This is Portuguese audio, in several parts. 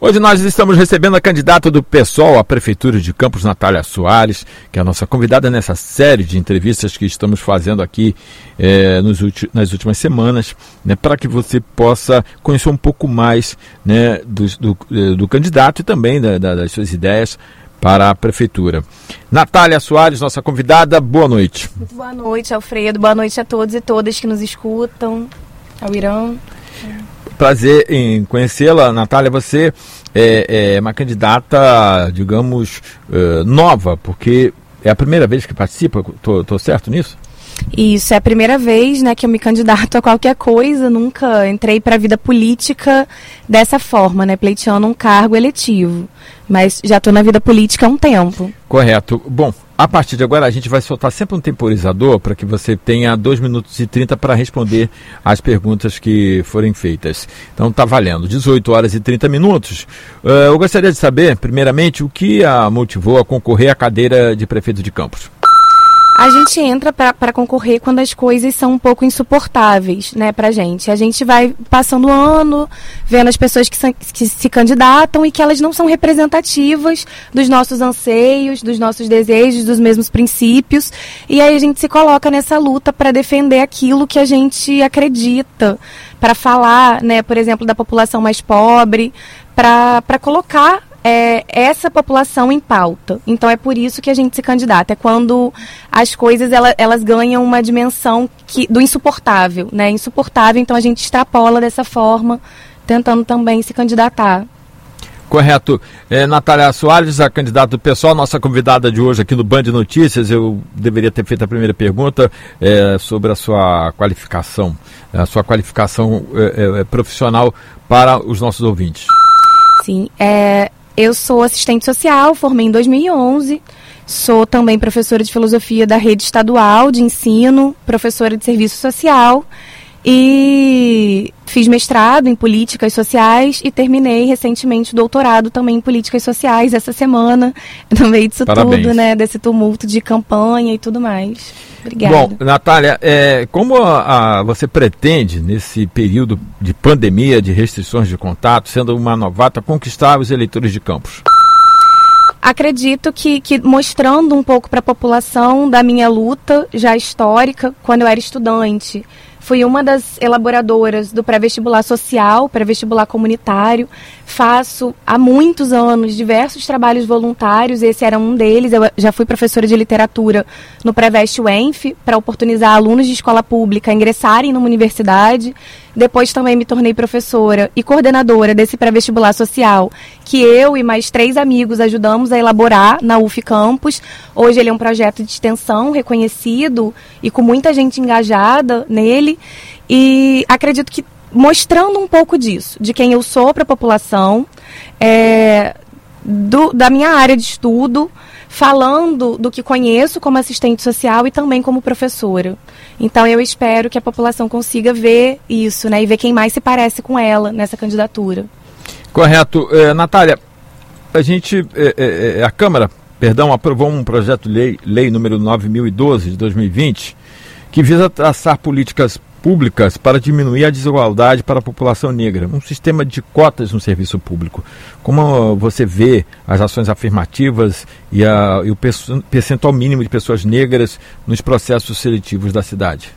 Hoje nós estamos recebendo a candidata do PSOL à Prefeitura de Campos, Natália Soares, que é a nossa convidada nessa série de entrevistas que estamos fazendo aqui é, nos nas últimas semanas, né, para que você possa conhecer um pouco mais né, do, do, eh, do candidato e também da, da, das suas ideias para a Prefeitura. Natália Soares, nossa convidada, boa noite. Boa noite, Alfredo. Boa noite a todos e todas que nos escutam. Ao Irã. Prazer em conhecê-la, Natália. Você é, é, uma candidata, digamos, uh, nova, porque é a primeira vez que participa. Estou certo nisso? Isso, é a primeira vez né, que eu me candidato a qualquer coisa, nunca entrei para a vida política dessa forma, né, pleiteando um cargo eletivo. Mas já estou na vida política há um tempo. Correto. Bom, a partir de agora, a gente vai soltar sempre um temporizador para que você tenha 2 minutos e 30 para responder as perguntas que forem feitas. Então, está valendo. 18 horas e 30 minutos. Uh, eu gostaria de saber, primeiramente, o que a motivou a concorrer à cadeira de prefeito de Campos. A gente entra para concorrer quando as coisas são um pouco insuportáveis, né, pra gente. A gente vai passando o ano, vendo as pessoas que, que se candidatam e que elas não são representativas dos nossos anseios, dos nossos desejos, dos mesmos princípios. E aí a gente se coloca nessa luta para defender aquilo que a gente acredita, para falar, né, por exemplo, da população mais pobre, para colocar é, essa população em pauta. Então é por isso que a gente se candidata. É quando as coisas ela, elas ganham uma dimensão que, do insuportável, né? Insuportável, então a gente extrapola dessa forma, tentando também se candidatar. Correto. É, Natália Soares, a candidata do pessoal, nossa convidada de hoje aqui no Band Notícias. Eu deveria ter feito a primeira pergunta é, sobre a sua qualificação, a sua qualificação é, é profissional para os nossos ouvintes. Sim, é, eu sou assistente social, formei em 2011. Sou também professora de filosofia da rede estadual de ensino, professora de serviço social e fiz mestrado em políticas sociais e terminei recentemente o doutorado também em políticas sociais essa semana, no meio disso Parabéns. tudo, né, desse tumulto de campanha e tudo mais. Obrigada. Bom, Natália, é, como a, a, você pretende, nesse período de pandemia, de restrições de contato, sendo uma novata, conquistar os eleitores de Campos? Acredito que, que mostrando um pouco para a população da minha luta já histórica, quando eu era estudante, Fui uma das elaboradoras do pré-vestibular social, pré-vestibular comunitário. Faço há muitos anos diversos trabalhos voluntários, esse era um deles. Eu já fui professora de literatura no Pré-Veste UENF, para oportunizar alunos de escola pública a ingressarem numa universidade. Depois também me tornei professora e coordenadora desse pré-vestibular social, que eu e mais três amigos ajudamos a elaborar na UF Campus. Hoje ele é um projeto de extensão reconhecido e com muita gente engajada nele. E acredito que mostrando um pouco disso, de quem eu sou para a população, é, do, da minha área de estudo, falando do que conheço como assistente social e também como professora. Então eu espero que a população consiga ver isso, né, e ver quem mais se parece com ela nessa candidatura. Correto, é, Natália. A gente, é, é, é a Câmara, perdão, aprovou um projeto de lei, lei número 9012 de 2020, que visa traçar políticas públicas para diminuir a desigualdade para a população negra, um sistema de cotas no serviço público. Como você vê as ações afirmativas e, a, e o percentual mínimo de pessoas negras nos processos seletivos da cidade?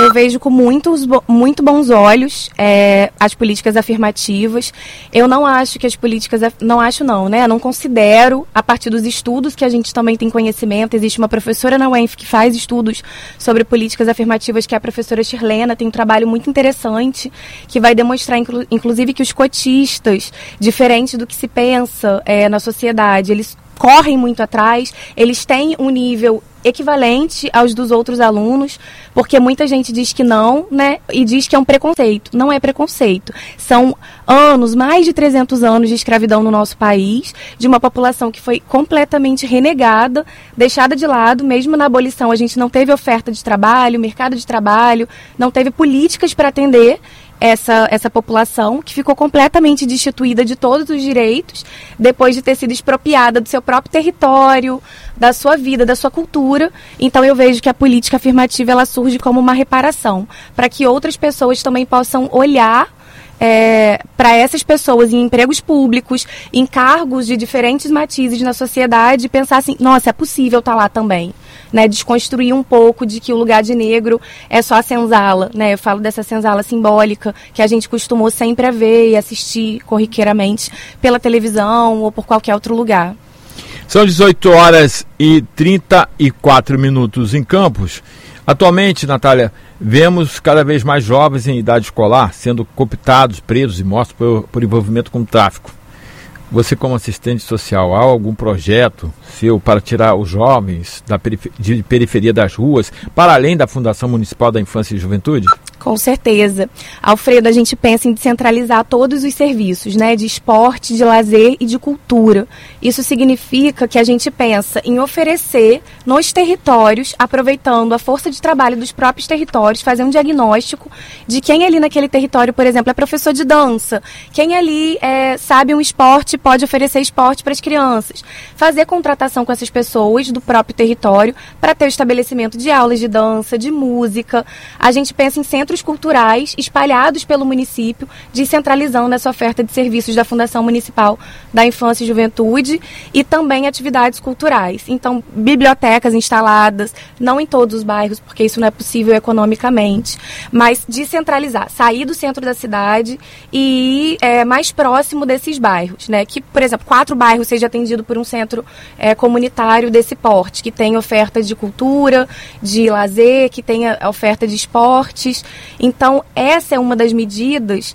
Eu vejo com muitos, muito bons olhos é, as políticas afirmativas. Eu não acho que as políticas. Não acho, não, né? Não considero, a partir dos estudos que a gente também tem conhecimento, existe uma professora na UENF que faz estudos sobre políticas afirmativas, que é a professora Shirlena, tem um trabalho muito interessante que vai demonstrar, inclu, inclusive, que os cotistas, diferente do que se pensa é, na sociedade, eles correm muito atrás, eles têm um nível equivalente aos dos outros alunos, porque muita gente diz que não, né? E diz que é um preconceito. Não é preconceito. São anos, mais de 300 anos de escravidão no nosso país, de uma população que foi completamente renegada, deixada de lado, mesmo na abolição a gente não teve oferta de trabalho, mercado de trabalho, não teve políticas para atender essa, essa população que ficou completamente destituída de todos os direitos depois de ter sido expropriada do seu próprio território, da sua vida, da sua cultura. Então eu vejo que a política afirmativa ela surge como uma reparação para que outras pessoas também possam olhar é, para essas pessoas em empregos públicos, em cargos de diferentes matizes na sociedade, pensar assim, nossa, é possível estar tá lá também. Né, desconstruir um pouco de que o lugar de negro é só a senzala, né? Eu falo dessa senzala simbólica que a gente costumou sempre a ver e assistir corriqueiramente pela televisão ou por qualquer outro lugar. São 18 horas e 34 minutos em Campos. Atualmente, Natália, vemos cada vez mais jovens em idade escolar sendo cooptados, presos e mortos por, por envolvimento com tráfico. Você, como assistente social, há algum projeto seu para tirar os jovens da de periferia das ruas, para além da Fundação Municipal da Infância e Juventude? Com certeza. Alfredo, a gente pensa em descentralizar todos os serviços, né, de esporte, de lazer e de cultura. Isso significa que a gente pensa em oferecer nos territórios, aproveitando a força de trabalho dos próprios territórios, fazer um diagnóstico de quem ali naquele território, por exemplo, é professor de dança, quem ali é, sabe um esporte pode oferecer esporte para as crianças, fazer contratação com essas pessoas do próprio território para ter o estabelecimento de aulas de dança, de música. A gente pensa em centros centros culturais espalhados pelo município, descentralizando essa oferta de serviços da Fundação Municipal da Infância e Juventude e também atividades culturais. Então, bibliotecas instaladas, não em todos os bairros, porque isso não é possível economicamente, mas descentralizar, sair do centro da cidade e ir é, mais próximo desses bairros, né? Que, por exemplo, quatro bairros seja atendido por um centro é, comunitário desse porte, que tenha oferta de cultura, de lazer, que tenha oferta de esportes então, essa é uma das medidas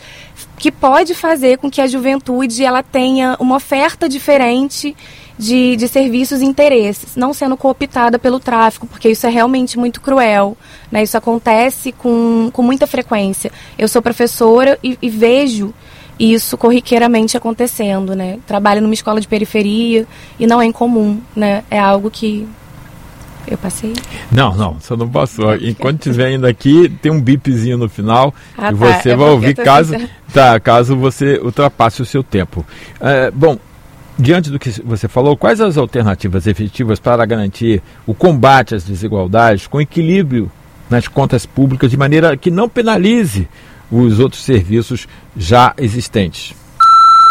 que pode fazer com que a juventude ela tenha uma oferta diferente de, de serviços e interesses, não sendo cooptada pelo tráfico, porque isso é realmente muito cruel. Né? Isso acontece com, com muita frequência. Eu sou professora e, e vejo isso corriqueiramente acontecendo, né? Trabalho numa escola de periferia e não é incomum, né? É algo que eu passei? Não, não, você não passou. Enquanto estiver indo aqui, tem um bipzinho no final ah, e tá. você é vai ouvir caso, tá, caso você ultrapasse o seu tempo. É, bom, diante do que você falou, quais as alternativas efetivas para garantir o combate às desigualdades com equilíbrio nas contas públicas de maneira que não penalize os outros serviços já existentes?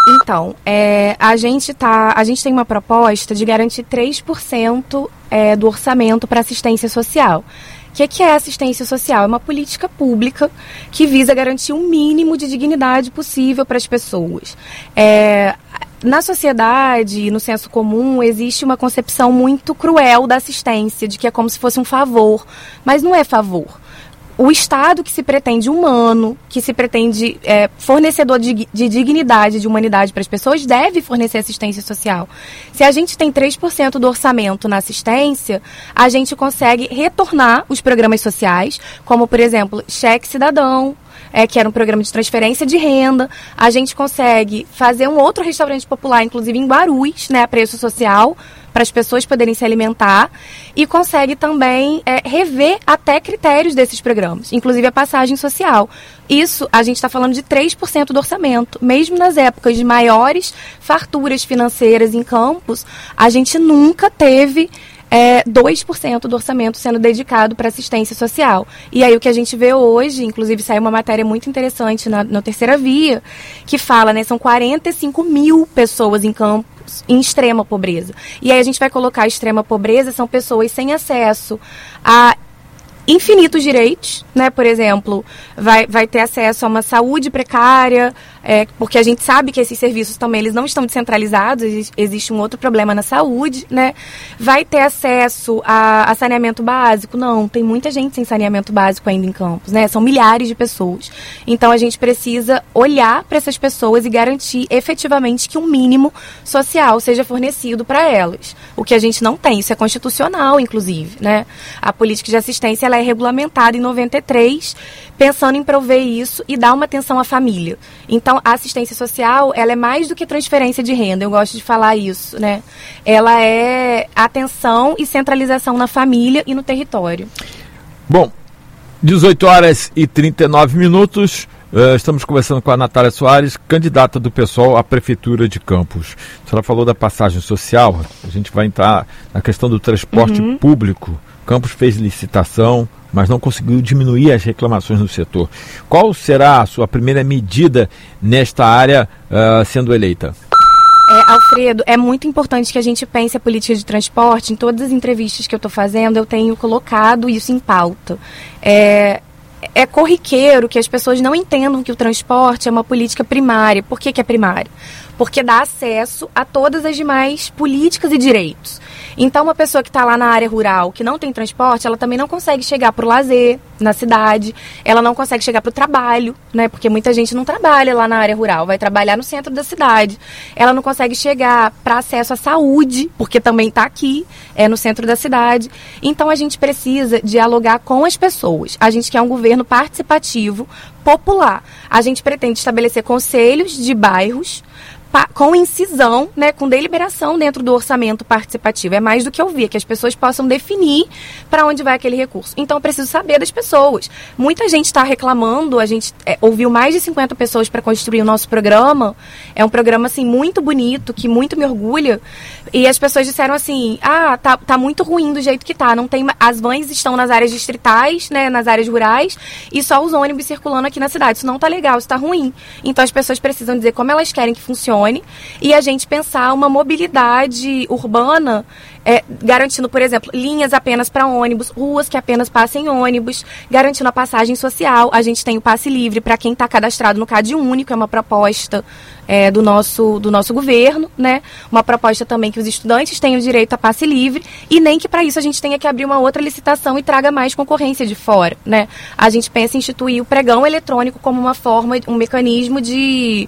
Então, é, a, gente tá, a gente tem uma proposta de garantir 3% é, do orçamento para assistência social. O que, que, é assistência social? É uma política pública que visa garantir o um mínimo de dignidade possível para as pessoas. É, na sociedade, no senso comum, existe uma concepção muito cruel da assistência, de que é como se fosse um favor. Mas não é favor o Estado que se pretende humano, que se pretende é, fornecedor de, de, dignidade, de humanidade para as pessoas, deve fornecer assistência social. Se a gente tem 3% do orçamento na assistência, a gente consegue retornar os programas sociais, como, por exemplo, cheque cidadão, é, que era um programa de transferência de renda. A gente consegue fazer um outro restaurante popular, inclusive em Guarulhos, né, a preço social, para as pessoas poderem se alimentar e consegue também é, rever até critérios desses programas, inclusive a passagem social. Isso a gente está falando de 3% do orçamento. Mesmo nas épocas de maiores farturas financeiras em campos, a gente nunca teve é, 2% do orçamento sendo dedicado para assistência social. E aí o que a gente vê hoje, inclusive saiu uma matéria muito interessante na, na Terceira Via, que fala, né, são 45 mil pessoas em campo em extrema pobreza. E aí a gente vai colocar extrema pobreza, são pessoas sem acesso a infinitos direitos, né? Por exemplo, vai, vai ter acesso a uma saúde precária, é, porque a gente sabe que esses serviços também eles não estão descentralizados, existe um outro problema na saúde, né? Vai ter acesso a, a, saneamento básico? Não, tem muita gente sem saneamento básico ainda em campos, né? São milhares de pessoas. Então a gente precisa olhar para essas pessoas e garantir efetivamente que um mínimo social seja fornecido para elas. O que a gente não tem, isso é constitucional, inclusive, né? A política de assistência ela é regulamentada em 93, pensando em prover isso e dar uma atenção à família. Então então, a assistência social, ela é mais do que transferência de renda, eu gosto de falar isso, né? Ela é atenção e centralização na família e no território. Bom, 18 horas e 39 minutos. Uh, estamos conversando com a Natália Soares, candidata do PSOL à Prefeitura de Campos. A senhora falou da passagem social, a gente vai entrar na questão do transporte uhum. público. Campos fez licitação, mas não conseguiu diminuir as reclamações no setor. Qual será a sua primeira medida nesta área uh, sendo eleita? É, Alfredo, é muito importante que a gente pense a política de transporte. Em todas as entrevistas que eu estou fazendo, eu tenho colocado isso em pauta. É, é corriqueiro que as pessoas não entendam que o transporte é uma política primária. Por que, que é primária? Porque dá acesso a todas as demais políticas e direitos. Então, uma pessoa que está lá na área rural, que não tem transporte, ela também não consegue chegar para o lazer na cidade, ela não consegue chegar para o trabalho, né? Porque muita gente não trabalha lá na área rural, vai trabalhar no centro da cidade. Ela não consegue chegar para acesso à saúde, porque também está aqui, é no centro da cidade. Então, a gente precisa dialogar com as pessoas. A gente quer um governo participativo, popular. A gente pretende estabelecer conselhos de bairros com incisão, né, com deliberação dentro do orçamento participativo. É mais do que ouvir, que as pessoas possam definir para onde vai aquele recurso. Então, eu preciso saber das pessoas. Muita gente está reclamando, a gente é, ouviu mais de 50 pessoas para construir o nosso programa. É um programa, assim, muito bonito, que muito me orgulha. E as pessoas disseram assim, ah, tá, tá muito ruim do jeito que tá. Não tem, as vans estão nas áreas distritais, né, nas áreas rurais, e só os ônibus circulando aqui na cidade. Isso não tá legal, isso tá ruim. Então, as pessoas precisam dizer como elas querem que funcione e a gente pensar uma mobilidade urbana é, garantindo, por exemplo, linhas apenas para ônibus, ruas que apenas passem ônibus, garantindo a passagem social. A gente tem o passe livre para quem está cadastrado no CAD único, é uma proposta é, do, nosso, do nosso governo, né? Uma proposta também que os estudantes tenham direito a passe livre e nem que para isso a gente tenha que abrir uma outra licitação e traga mais concorrência de fora, né? A gente pensa em instituir o pregão eletrônico como uma forma, um mecanismo de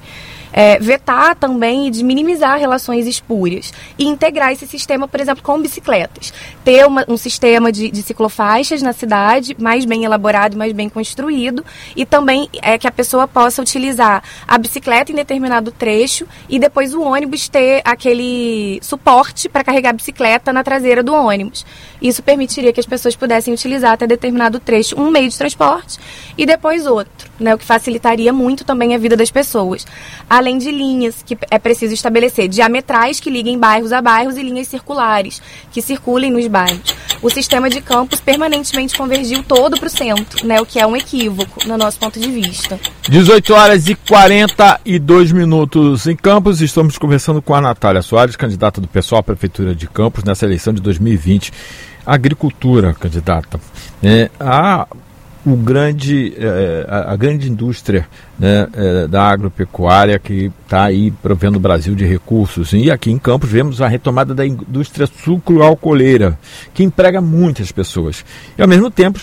é, vetar também e de minimizar relações espúrias e integrar esse sistema, por exemplo, com bicicletas. Ter uma, um sistema de, de, ciclofaixas na cidade mais bem elaborado, mais bem construído e também é que a pessoa possa utilizar a bicicleta em determinado trecho e depois o ônibus ter aquele suporte para carregar a bicicleta na traseira do ônibus. Isso permitiria que as pessoas pudessem utilizar até determinado trecho um meio de transporte e depois outro, né, o que facilitaria muito também a vida das pessoas. Além de linhas que é preciso estabelecer, diametrais que liguem bairros a bairros e linhas circulares que circulem nos bairros. O sistema de campos permanentemente convergiu todo para o centro, né, o que é um equívoco no nosso ponto de vista. 18 horas e 42 minutos em Campos. Estamos conversando com a Natália Soares, candidata do pessoal à Prefeitura de Campos nessa eleição de 2020 agricultura, candidata. É, a, o grande, é, a, grande indústria né, é, da agropecuária que está aí provendo o Brasil de recursos. E aqui em Campos vemos a retomada da indústria sucro-alcooleira, que emprega muitas pessoas. E ao mesmo tempo,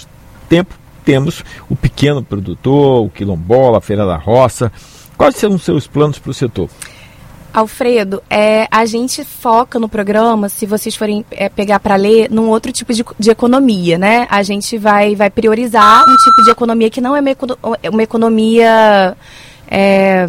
tempo temos o pequeno produtor, o quilombola, a feira da roça. Quais são os seus planos para o setor? Alfredo, é, a gente foca no programa, se vocês forem é, pegar para ler, num outro tipo de, de, economia, né? A gente vai, vai priorizar um tipo de economia que não é uma, economia é,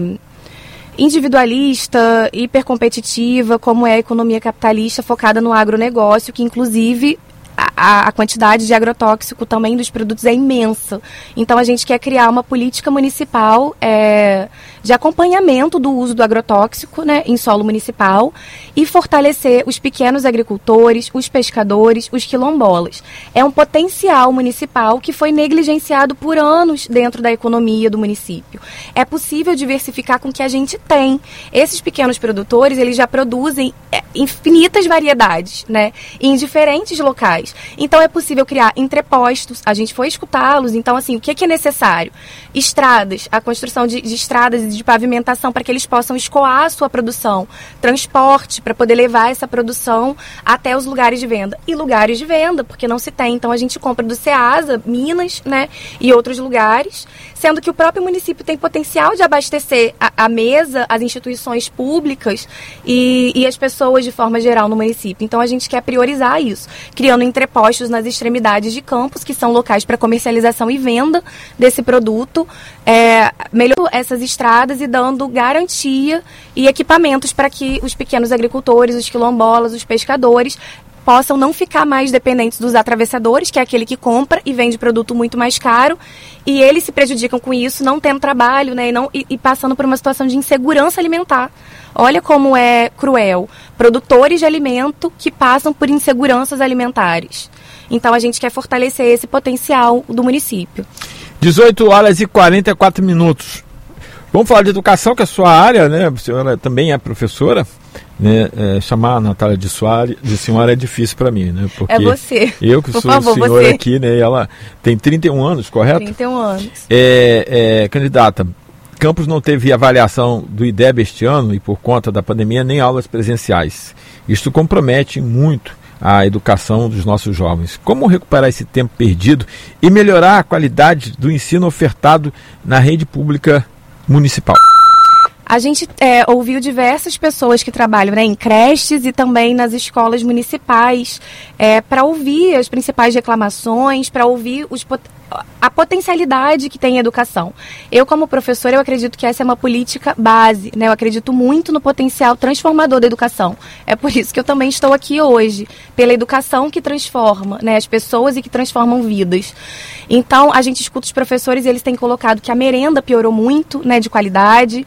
individualista, hipercompetitiva, como é a economia capitalista focada no agronegócio, que inclusive a, a, quantidade de agrotóxico também dos produtos é imensa. Então a gente quer criar uma política municipal é, de acompanhamento do uso do agrotóxico né, em solo municipal e fortalecer os pequenos agricultores, os pescadores, os quilombolas. É um potencial municipal que foi negligenciado por anos dentro da economia do município. É possível diversificar com o que a gente tem. Esses pequenos produtores, eles já produzem é, infinitas variedades, né, em diferentes locais. Então é possível criar entrepostos, a gente foi escutá-los, então assim, o que é, que é necessário? Estradas, a construção de, de estradas e de pavimentação para que eles possam escoar a sua produção, transporte para poder levar essa produção até os lugares de venda. E lugares de venda, porque não se tem. Então a gente compra do Ceasa, Minas, né, e outros lugares, sendo que o próprio município tem potencial de abastecer a, a mesa, as instituições públicas e, e as pessoas de forma geral no município. Então a gente quer priorizar isso, criando entrepostos nas extremidades de campos, que são locais para comercialização e venda desse produto, é, melhorando essas estradas e dando garantia e equipamentos para que os pequenos agricultores, os quilombolas, os pescadores possam não ficar mais dependentes dos atravessadores, que é aquele que compra e vende produto muito mais caro, e eles se prejudicam com isso, não tendo trabalho, né, e, não, e, e passando por uma situação de insegurança alimentar Olha como é cruel. Produtores de alimento que passam por inseguranças alimentares. Então a gente quer fortalecer esse potencial do município. 18 horas e 44 minutos. Vamos falar de educação, que é a sua área, né? A senhora também é professora. Né? É, chamar a Natália de, Soares, de senhora é difícil para mim, né? Porque é você. Eu que Por sou favor, senhor você. aqui, né? E ela tem 31 anos, correto? 31 anos. É, é, candidata, Campos não teve avaliação do IDEB este ano e por conta da pandemia nem aulas presenciais. Isto compromete muito a educação dos nossos jovens. Como recuperar esse tempo perdido e melhorar a qualidade do ensino ofertado na rede pública municipal? A gente é, ouviu diversas pessoas que trabalham né, em creches e também nas escolas municipais é, para ouvir as principais reclamações, para ouvir os, a potencialidade que tem a educação. Eu, como professora, eu acredito que essa é uma política base, né? Eu acredito muito no potencial transformador da educação. É por isso que eu também estou aqui hoje, pela educação que transforma né, as pessoas e que transformam vidas. Então, a gente escuta os professores e eles têm colocado que a merenda piorou muito, né, de qualidade,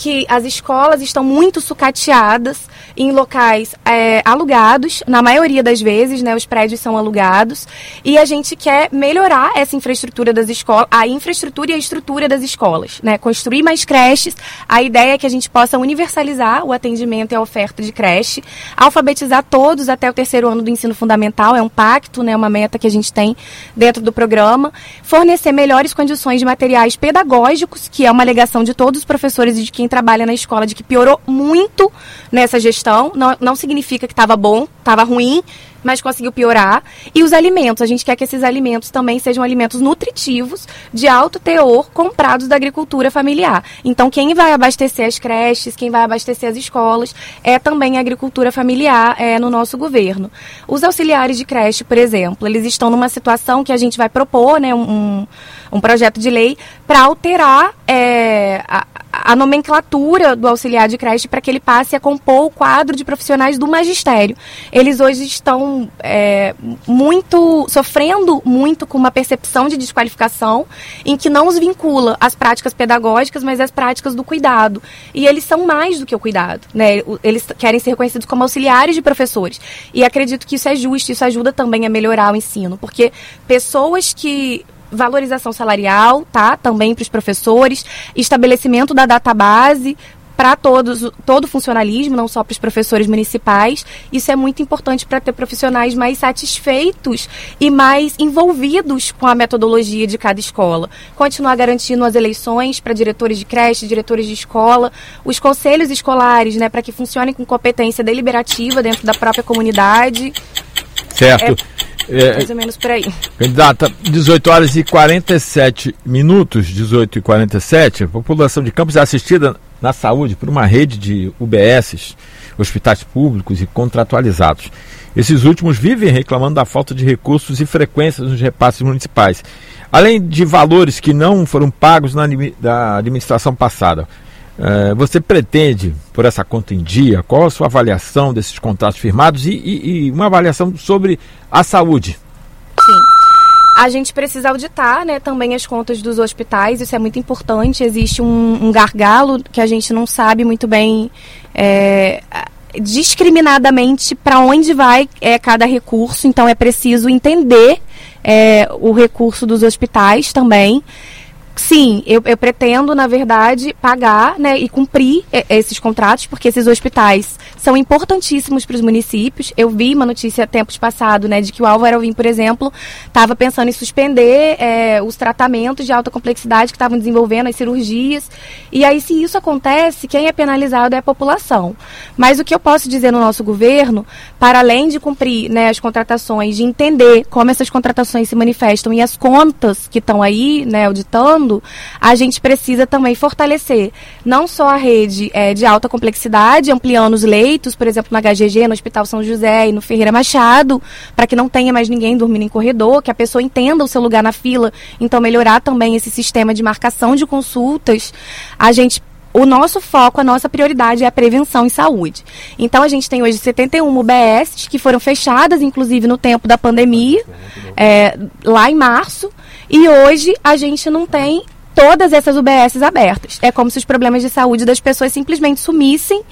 que as escolas estão muito sucateadas em locais é, alugados, na maioria das vezes, né, os prédios são alugados, e a gente quer melhorar essa infraestrutura das escolas, a infraestrutura e a estrutura das escolas, né, construir mais creches. A ideia é que a gente possa universalizar o atendimento e a oferta de creche, alfabetizar todos até o terceiro ano do ensino fundamental, é um pacto, né, uma meta que a gente tem dentro do programa, fornecer melhores condições de materiais pedagógicos, que é uma alegação de todos os professores e de quem trabalha na escola, de que piorou muito nessa gestão. Não, não significa que estava bom, estava ruim, mas conseguiu piorar. E os alimentos, a gente quer que esses alimentos também sejam alimentos nutritivos, de alto teor, comprados da agricultura familiar. Então, quem vai abastecer as creches, quem vai abastecer as escolas, é também a agricultura familiar é, no nosso governo. Os auxiliares de creche, por exemplo, eles estão numa situação que a gente vai propor, né, um, um projeto de lei para alterar é, a, a nomenclatura do auxiliar de creche para que ele passe a compor o quadro de profissionais do magistério. Eles hoje estão é, muito sofrendo muito com uma percepção de desqualificação em que não os vincula às práticas pedagógicas, mas às práticas do cuidado. E eles são mais do que o cuidado, né? Eles querem ser reconhecidos como auxiliares de professores. E acredito que isso é justo, isso ajuda também a melhorar o ensino, porque pessoas que valorização salarial, tá? Também para os professores, estabelecimento da database para todos, todo o funcionalismo, não só para os professores municipais. Isso é muito importante para ter profissionais mais satisfeitos e mais envolvidos com a metodologia de cada escola. Continuar garantindo as eleições para diretores de creche, diretores de escola, os conselhos escolares, né, para que funcionem com competência deliberativa dentro da própria comunidade. Certo. É, Mais ou menos por aí. Candidata, 18 horas e 47 minutos, 18 e 47, a população de Campos é assistida na saúde por uma rede de UBSs, hospitais públicos e contratualizados. Esses últimos vivem reclamando da falta de recursos e frequências nos repasses municipais, além de valores que não foram pagos na da administração passada. Eh, você pretende, por essa conta em dia, qual a sua avaliação desses contratos firmados e- e- e uma avaliação sobre a saúde? Sim. A gente precisa auditar né, também as contas dos hospitais, isso é muito importante. Existe um, um gargalo que a gente não sabe muito bem é, discriminadamente para onde vai é, cada recurso, então é preciso entender é, o recurso dos hospitais também. Sim, eu, eu pretendo, na verdade, pagar né, e cumprir eh, esses contratos, porque esses hospitais são importantíssimos para os municípios. Eu vi uma notícia tempos passados né, de que o Álvaro Alvim, por exemplo, estava pensando em suspender eh, os tratamentos de alta complexidade que estavam desenvolvendo, as cirurgias. E aí, se isso acontece, quem é penalizado é a população. Mas o que eu posso dizer no nosso governo, para além de cumprir né, as contratações, de entender como essas contratações se manifestam e as contas que estão aí, né, auditando, a gente precisa também fortalecer não só a rede eh, de alta complexidade, ampliando os leitos, por exemplo, na HGG, no Hospital São José e no Ferreira Machado, para que não tenha mais ninguém dormindo em corredor, que a pessoa entenda o seu lugar na fila, então melhorar também esse sistema de marcação de consultas. A gente o nosso foco, a nossa prioridade é a prevenção em saúde. Então a gente tem hoje 71 UBS que foram fechadas, inclusive no tempo da pandemia, é, lá em março, e hoje a gente não tem todas essas UBSs abertas. É como se os problemas de saúde das pessoas simplesmente sumissem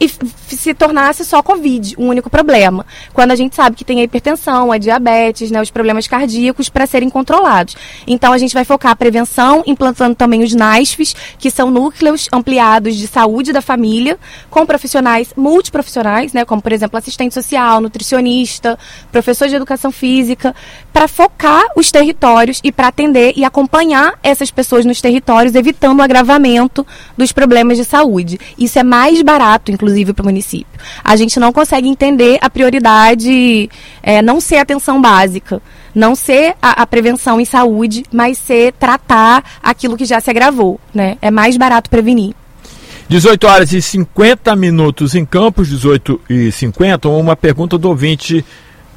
e se tornasse só Covid, um único problema. Quando a gente sabe que tem a hipertensão, a diabetes, né, os problemas cardíacos para serem controlados. Então a gente vai focar a prevenção, implantando também os NASFs, que são núcleos ampliados de saúde da família, com profissionais multiprofissionais, né, como por exemplo assistente social, nutricionista, professor de educação física, para focar os territórios e para atender e acompanhar essas pessoas nos territórios, evitando o agravamento dos problemas de saúde. Isso é mais barato, inclusive, para o município. A gente não consegue entender a prioridade é, não ser atenção básica, não ser a, a, prevenção em saúde, mas ser tratar aquilo que já se agravou. Né? É mais barato prevenir. 18 horas e 50 minutos em Campos, 18 e 50. Uma pergunta do ouvinte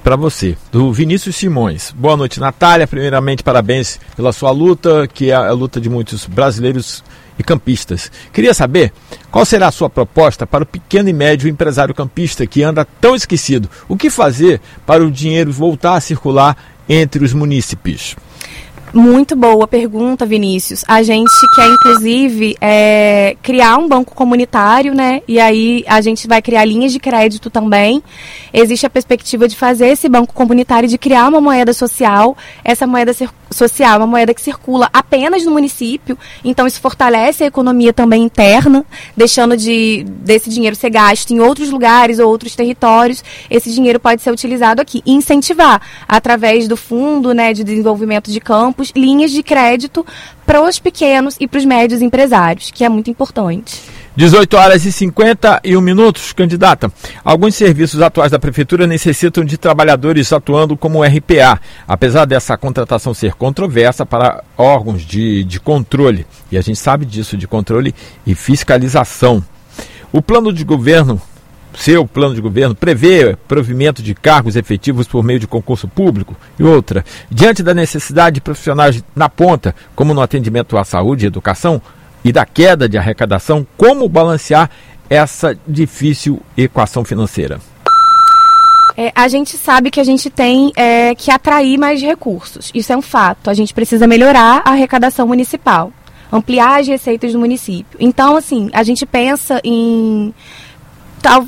para você, do Vinícius Simões. Boa noite, Natália. Primeiramente, parabéns pela sua luta, que é a luta de muitos brasileiros e campistas. Queria saber qual será a sua proposta para o pequeno e médio empresário campista que anda tão esquecido. O que fazer para o dinheiro voltar a circular entre os munícipes? Muito boa pergunta, Vinícius. A gente quer, inclusive, é, criar um banco comunitário, né? E aí a gente vai criar linhas de crédito também. Existe a perspectiva de fazer esse banco comunitário, de criar uma moeda social. Essa moeda social é uma moeda que circula apenas no município, então isso fortalece a economia também interna, deixando de desse dinheiro ser gasto em outros lugares ou outros territórios. Esse dinheiro pode ser utilizado aqui e incentivar através do fundo, né, de desenvolvimento de linhas de crédito para os pequenos e para os médios empresários, que é muito importante. 18 horas e 51 minutos, candidata. Alguns serviços atuais da Prefeitura necessitam de trabalhadores atuando como RPA, apesar dessa contratação ser controversa para órgãos de, de controle. E a gente sabe disso, de controle e fiscalização. O plano de governo seu plano de governo prevê provimento de cargos efetivos por meio de concurso público e outra. Diante da necessidade de profissionais na ponta, como no atendimento à saúde e educação, e da queda de arrecadação, como balancear essa difícil equação financeira? É, a gente sabe que a gente tem é, que atrair mais recursos. Isso é um fato. A gente precisa melhorar a arrecadação municipal, ampliar as receitas do município. Então, assim, a gente pensa em, tal,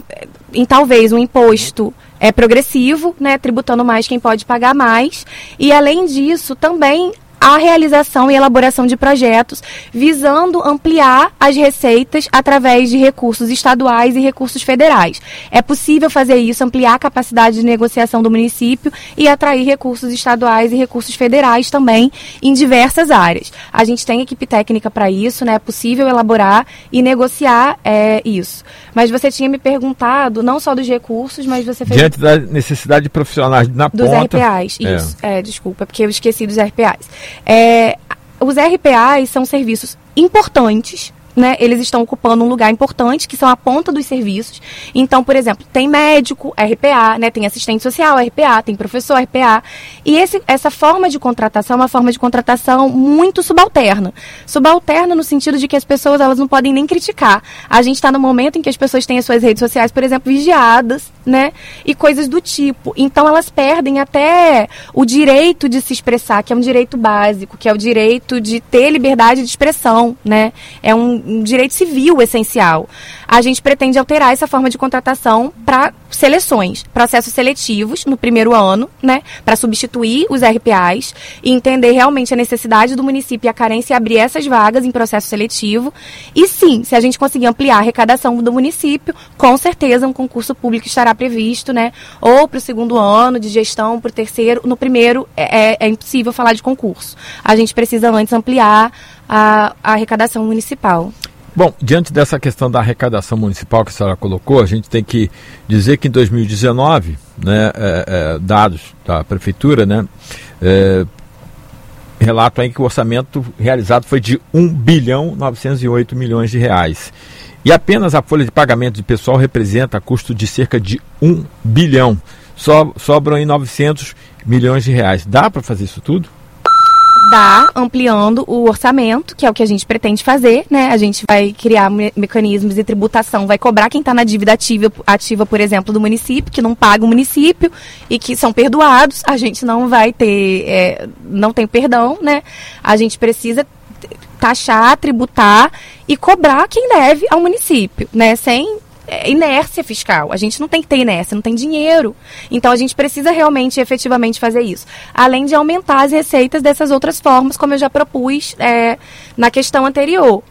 em talvez um imposto é progressivo, né, tributando mais quem pode pagar mais. E além disso, também a realização e elaboração de projetos visando ampliar as receitas através de recursos estaduais e recursos federais. É possível fazer isso, ampliar a capacidade de negociação do município e atrair recursos estaduais e recursos federais também em diversas áreas. A gente tem equipe técnica para isso, né? É possível elaborar e negociar é, isso. Mas você tinha me perguntado não só dos recursos, mas você fez... Diante da necessidade de profissionais na dos ponta... Dos RPAs, isso. É. é, desculpa, porque eu esqueci dos RPAs. É, os RPAs são serviços importantes né, eles estão ocupando um lugar importante, que são a ponta dos serviços. Então, por exemplo, tem médico, RPA, né, tem assistente social, RPA, tem professor, RPA. E esse, essa forma de contratação é uma forma de contratação muito subalterna. Subalterna no sentido de que as pessoas elas não podem nem criticar. A gente está no momento em que as pessoas têm as suas redes sociais, por exemplo, vigiadas, né, e coisas do tipo. Então, elas perdem até o direito de se expressar, que é um direito básico, que é o direito de ter liberdade de expressão, né. É um um direito civil essencial. A gente pretende alterar essa forma de contratação para seleções, processos seletivos no primeiro ano, né, para substituir os RPAs e entender realmente a necessidade do município e a carência e abrir essas vagas em processo seletivo. E sim, se a gente conseguir ampliar a arrecadação do município, com certeza um concurso público estará previsto, né, ou para o segundo ano de gestão, para o terceiro. No primeiro é, é, é impossível falar de concurso. A gente precisa antes ampliar a, a arrecadação municipal. Bom, diante dessa questão da arrecadação municipal que a senhora colocou, a gente tem que dizer que em 2019, né, é, é, dados da prefeitura, né, é, relato aí que o orçamento realizado foi de 1 bilhão 908 milhões de reais. E apenas a folha de pagamento de pessoal representa custo de cerca de 1 bilhão. So, sobram aí 900 milhões de reais. Dá para fazer isso tudo? Dá ampliando o orçamento, que é o que a gente pretende fazer, né? A gente vai criar me mecanismos de tributação, vai cobrar quem está na dívida ativa, ativa, por exemplo, do município, que não paga o município e que são perdoados. A gente não vai ter, é, não tem perdão, né? A gente precisa taxar, tributar e cobrar quem deve ao município, né? Sem inércia fiscal. A gente não tem que ter inércia, não tem dinheiro. Então a gente precisa realmente efetivamente fazer isso. Além de aumentar as receitas dessas outras formas, como eu já propus é, na questão anterior.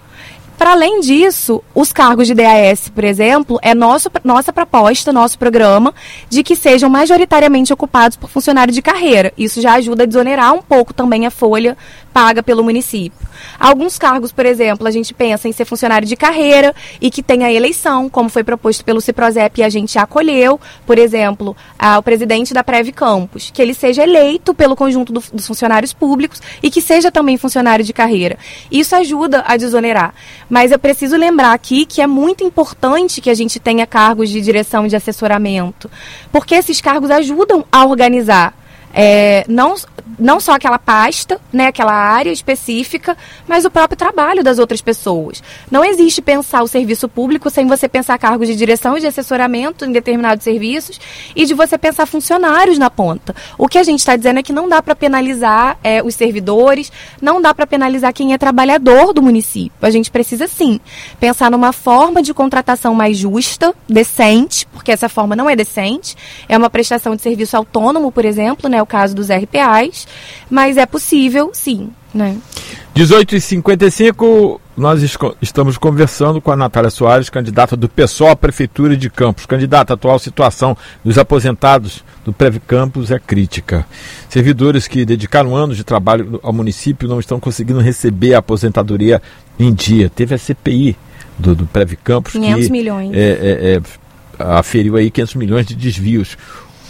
Para além disso, os cargos de DAS, por exemplo, é nosso, nossa proposta, nosso programa, de que sejam majoritariamente ocupados por funcionário de carreira. Isso já ajuda a desonerar um pouco também a folha paga pelo município. Alguns cargos, por exemplo, a gente pensa em ser funcionário de carreira e que tenha eleição, como foi proposto pelo Ciprozep e a gente acolheu, por exemplo, o presidente da Preve Campos, que ele seja eleito pelo conjunto do, dos funcionários públicos e que seja também funcionário de carreira. Isso ajuda a desonerar. Mas eu preciso lembrar aqui que é muito importante que a gente tenha cargos de direção e de assessoramento, porque esses cargos ajudam a organizar é, não, não só aquela pasta, né, aquela área específica, mas o próprio trabalho das outras pessoas. Não existe pensar o serviço público sem você pensar cargos de direção e de assessoramento em determinados serviços e de você pensar funcionários na ponta. O que a gente está dizendo é que não dá para penalizar é, os servidores, não dá para penalizar quem é trabalhador do município. A gente precisa sim pensar numa forma de contratação mais justa, decente, porque essa forma não é decente, é uma prestação de serviço autônomo, por exemplo, né, o caso dos RPAs, mas é possível, sim. Né? 18h55, nós estamos conversando com a Natália Soares, candidata do PSOL à Prefeitura de Campos. Candidata, a atual situação dos aposentados do Prev Campos é crítica. Servidores que dedicaram anos de trabalho ao município não estão conseguindo receber a aposentadoria em dia. Teve a CPI do, do Prev Campos 500 que milhões. É, é, é, aferiu aí 500 milhões de desvios.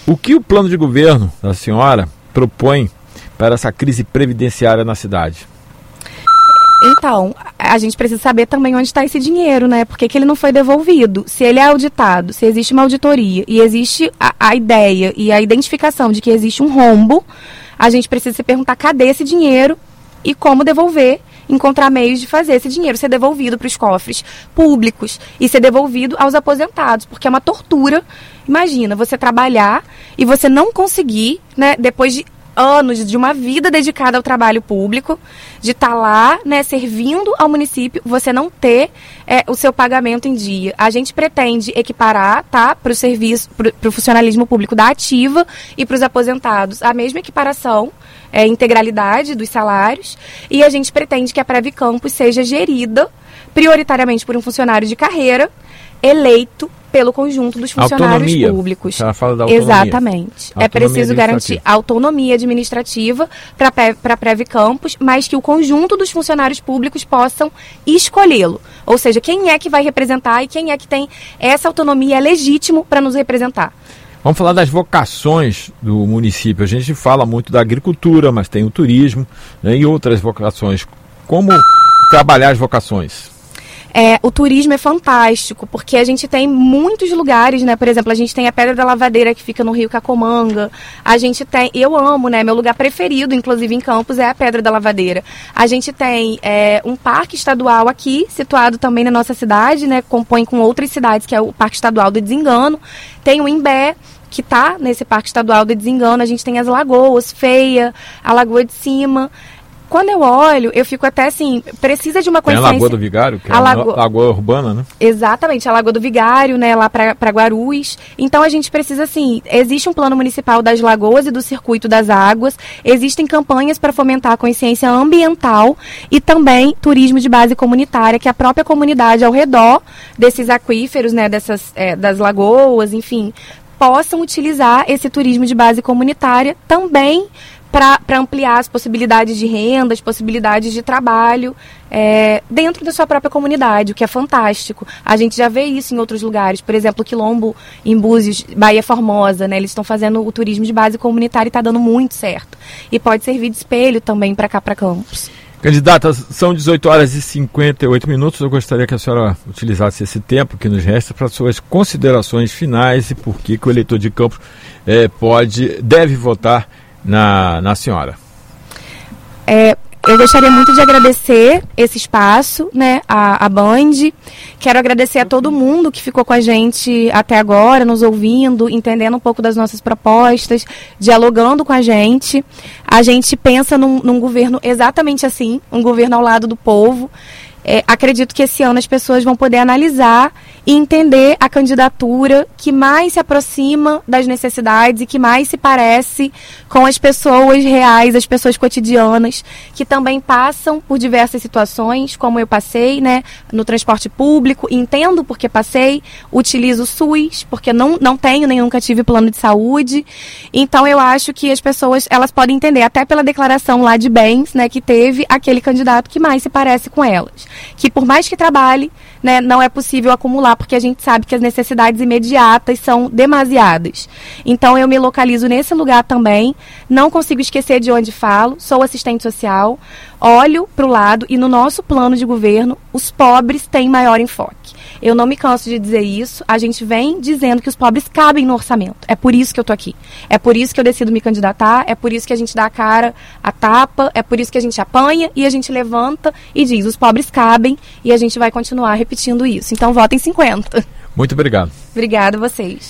O que o plano de governo da senhora propõe para essa crise previdenciária na cidade? Então, a gente precisa saber também onde está esse dinheiro, né? Por que, que, ele não foi devolvido? Se ele é auditado, se existe uma auditoria e existe a, a, ideia e a identificação de que existe um rombo, a gente precisa se perguntar cadê esse dinheiro e como devolver, encontrar meios de fazer esse dinheiro ser devolvido para os cofres públicos e ser devolvido aos aposentados, porque é uma tortura. Imagina você trabalhar e você não conseguir, né, depois de anos de uma vida dedicada ao trabalho público, de estar tá lá, né, servindo ao município, você não ter é, o seu pagamento em dia. A gente pretende equiparar, tá, para o serviço, para o funcionalismo público da ativa e para os aposentados, a mesma equiparação, é, integralidade dos salários, e a gente pretende que a Prev Campus seja gerida prioritariamente por um funcionário de carreira eleito pelo conjunto dos funcionários autonomia. públicos. Ela fala da autonomia. Exatamente. Autonomia é preciso garantir autonomia administrativa para a Prev Campus, mas que o conjunto dos funcionários públicos possam escolhê-lo. Ou seja, quem é que vai representar e quem é que tem essa autonomia é legítimo para nos representar. Vamos falar das vocações do município. A gente fala muito da agricultura, mas tem o turismo né, e outras vocações. Como trabalhar as vocações? É, o turismo é fantástico, porque a gente tem muitos lugares, né? Por exemplo, a gente tem a Pedra da Lavadeira que fica no Rio Cacomanga. A gente tem, eu amo, né? Meu lugar preferido, inclusive em Campos, é a Pedra da Lavadeira. A gente tem é, um parque estadual aqui, situado também na nossa cidade, né? Compõe com outras cidades, que é o Parque Estadual do Desengano. Tem o Imbé, que está nesse Parque Estadual do Desengano. A gente tem as lagoas, Feia, a Lagoa de Cima. Quando eu olho, eu fico até assim, precisa de uma consciência... Tem a Lagoa do Vigário, que é a lagoa... lagoa urbana, né? Exatamente, a Lagoa do Vigário, né, lá para Guarulhos. Então a gente precisa, assim, existe um plano municipal das lagoas e do circuito das águas, existem campanhas para fomentar a consciência ambiental e também turismo de base comunitária, que a própria comunidade ao redor desses aquíferos, né, dessas, é, das lagoas, enfim, possam utilizar esse turismo de base comunitária também para ampliar as possibilidades de renda, as possibilidades de trabalho é, dentro da sua própria comunidade, o que é fantástico. A gente já vê isso em outros lugares, por exemplo, Quilombo, em Búzios, Bahia Formosa, né? Eles estão fazendo o turismo de base comunitária e está dando muito certo. E pode servir de espelho também para cá, para Campos. Candidata, são 18 horas e 58 minutos. Eu gostaria que a senhora utilizasse esse tempo que nos resta para suas considerações finais e por que, que o eleitor de Campos é, pode, deve votar na, na senhora? É, eu gostaria muito de agradecer esse espaço, né, a, a Band. Quero agradecer a todo mundo que ficou com a gente até agora, nos ouvindo, entendendo um pouco das nossas propostas, dialogando com a gente. A gente pensa num, num governo exatamente assim, um governo ao lado do povo. É, acredito que esse ano as pessoas vão poder analisar e entender a candidatura que mais se aproxima das necessidades e que mais se parece com as pessoas reais, as pessoas cotidianas, que também passam por diversas situações, como eu passei, né, no transporte público, entendo porque passei, utilizo o SUS, porque não, não tenho nem nunca tive plano de saúde. Então eu acho que as pessoas, elas podem entender, até pela declaração lá de bens, né, que teve aquele candidato que mais se parece com elas. Que por mais que trabalhe, né, não é possível acumular, porque a gente sabe que as necessidades imediatas são demasiadas. Então eu me localizo nesse lugar também, não consigo esquecer de onde falo, sou assistente social, olho para o lado e no nosso plano de governo os pobres têm maior enfoque. Eu não me canso de dizer isso. A gente vem dizendo que os pobres cabem no orçamento. É por isso que eu tô aqui. É por isso que eu decido me candidatar. É por isso que a gente dá a cara, a tapa. É por isso que a gente apanha e a gente levanta e diz: os pobres cabem e a gente vai continuar repetindo isso. Então votem 50. Muito obrigado. Obrigada a vocês.